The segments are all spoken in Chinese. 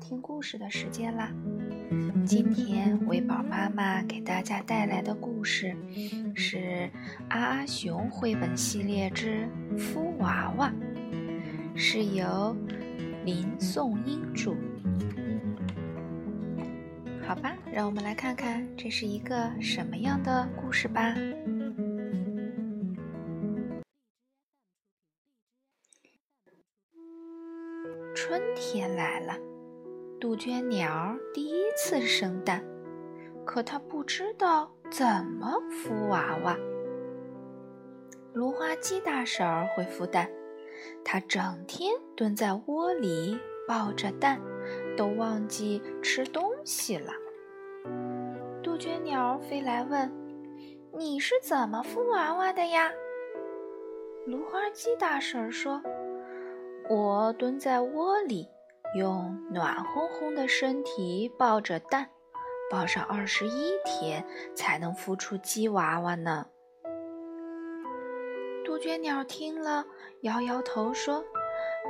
听故事的时间啦！今天维宝妈妈给大家带来的故事是《阿阿熊绘本系列之孵娃娃》，是由林颂英著。好吧，让我们来看看这是一个什么样的故事吧。春天来了，杜鹃鸟第一次生蛋，可它不知道怎么孵娃娃。芦花鸡大婶会孵蛋，它整天蹲在窝里抱着蛋，都忘记吃东西了。杜鹃鸟飞来问：“你是怎么孵娃娃的呀？”芦花鸡大婶说。我蹲在窝里，用暖烘烘的身体抱着蛋，抱上二十一天才能孵出鸡娃娃呢。杜鹃鸟听了，摇摇头说：“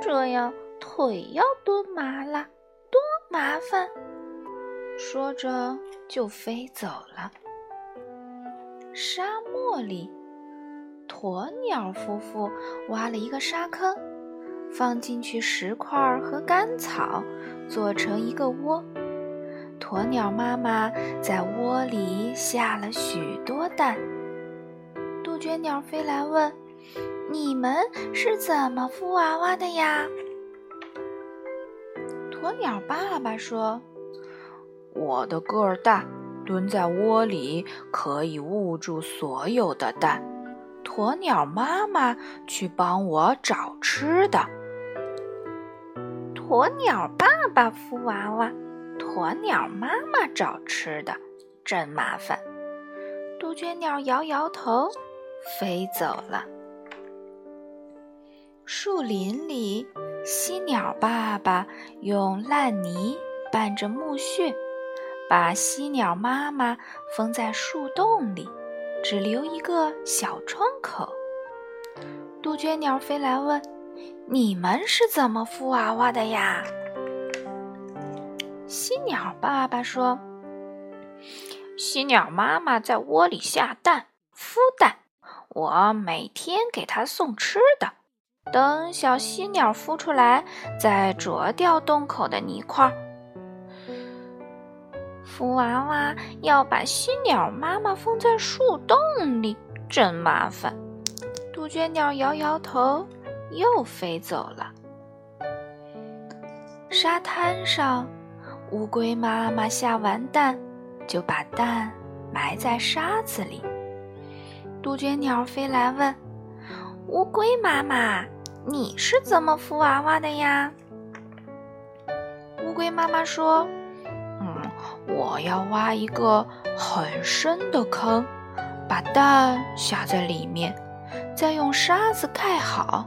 这样腿要蹲麻了，多麻烦。”说着就飞走了。沙漠里，鸵鸟夫妇挖了一个沙坑。放进去石块和干草，做成一个窝。鸵鸟妈妈在窝里下了许多蛋。杜鹃鸟飞来问：“你们是怎么孵娃娃的呀？”鸵鸟爸爸说：“我的个儿大，蹲在窝里可以捂住所有的蛋。鸵鸟妈妈去帮我找吃的。”鸵鸟爸爸孵娃娃，鸵鸟妈妈找吃的，真麻烦。杜鹃鸟摇摇头，飞走了。树林里，犀鸟爸爸用烂泥拌着木屑，把犀鸟妈妈封在树洞里，只留一个小窗口。杜鹃鸟飞来问。你们是怎么孵娃娃的呀？犀鸟爸爸说：“犀鸟妈妈在窝里下蛋、孵蛋，我每天给它送吃的。等小犀鸟孵出来，再啄掉洞口的泥块。孵娃娃要把犀鸟妈妈封在树洞里，真麻烦。”杜鹃鸟摇摇头。又飞走了。沙滩上，乌龟妈妈下完蛋，就把蛋埋在沙子里。杜鹃鸟飞来问：“乌龟妈妈，你是怎么孵娃娃的呀？”乌龟妈妈说：“嗯，我要挖一个很深的坑，把蛋下在里面，再用沙子盖好。”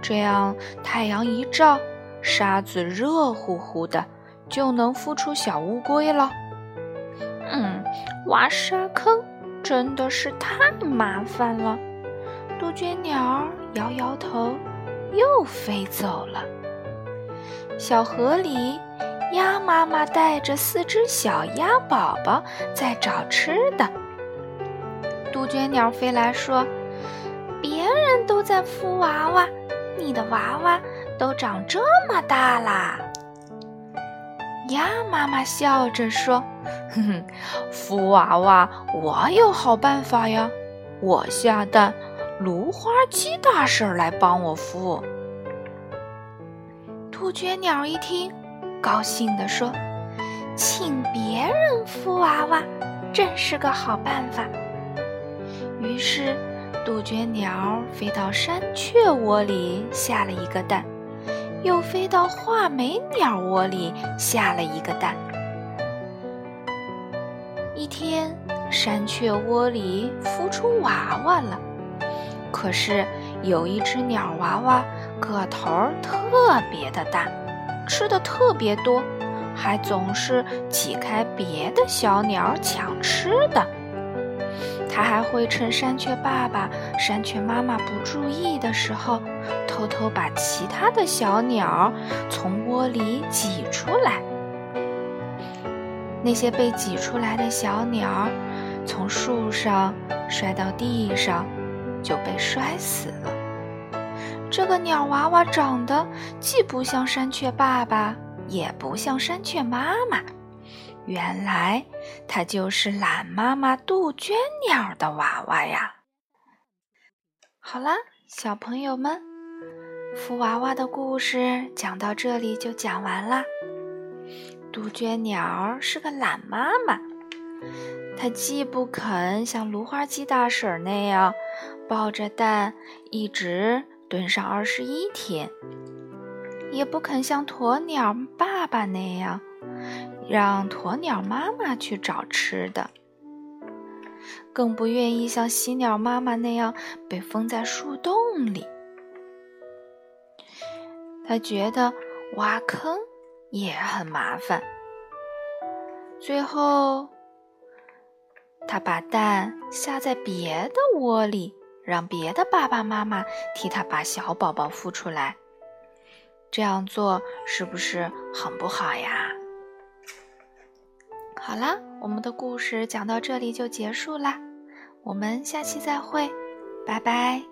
这样，太阳一照，沙子热乎乎的，就能孵出小乌龟了。嗯，挖沙坑真的是太麻烦了。杜鹃鸟摇摇头，又飞走了。小河里，鸭妈妈带着四只小鸭宝宝在找吃的。杜鹃鸟飞来说：“别人都在孵娃娃。”你的娃娃都长这么大啦！鸭妈妈笑着说：“哼哼，孵娃娃我有好办法呀！我下蛋，芦花鸡大婶来帮我孵。”杜鹃鸟一听，高兴地说：“请别人孵娃娃，真是个好办法。”于是。杜鹃鸟飞到山雀窝里下了一个蛋，又飞到画眉鸟窝里下了一个蛋。一天，山雀窝里孵出娃娃了，可是有一只鸟娃娃个头特别的大，吃的特别多，还总是挤开别的小鸟抢吃的。它还会趁山雀爸爸、山雀妈妈不注意的时候，偷偷把其他的小鸟从窝里挤出来。那些被挤出来的小鸟从树上摔到地上，就被摔死了。这个鸟娃娃长得既不像山雀爸爸，也不像山雀妈妈。原来，它就是懒妈妈杜鹃鸟的娃娃呀！好啦，小朋友们，福娃娃的故事讲到这里就讲完啦。杜鹃鸟是个懒妈妈，它既不肯像芦花鸡大婶那样抱着蛋一直蹲上二十一天，也不肯像鸵鸟爸爸那样。让鸵鸟妈妈去找吃的，更不愿意像喜鸟妈妈那样被封在树洞里。他觉得挖坑也很麻烦。最后，他把蛋下在别的窝里，让别的爸爸妈妈替他把小宝宝孵出来。这样做是不是很不好呀？好啦，我们的故事讲到这里就结束啦，我们下期再会，拜拜。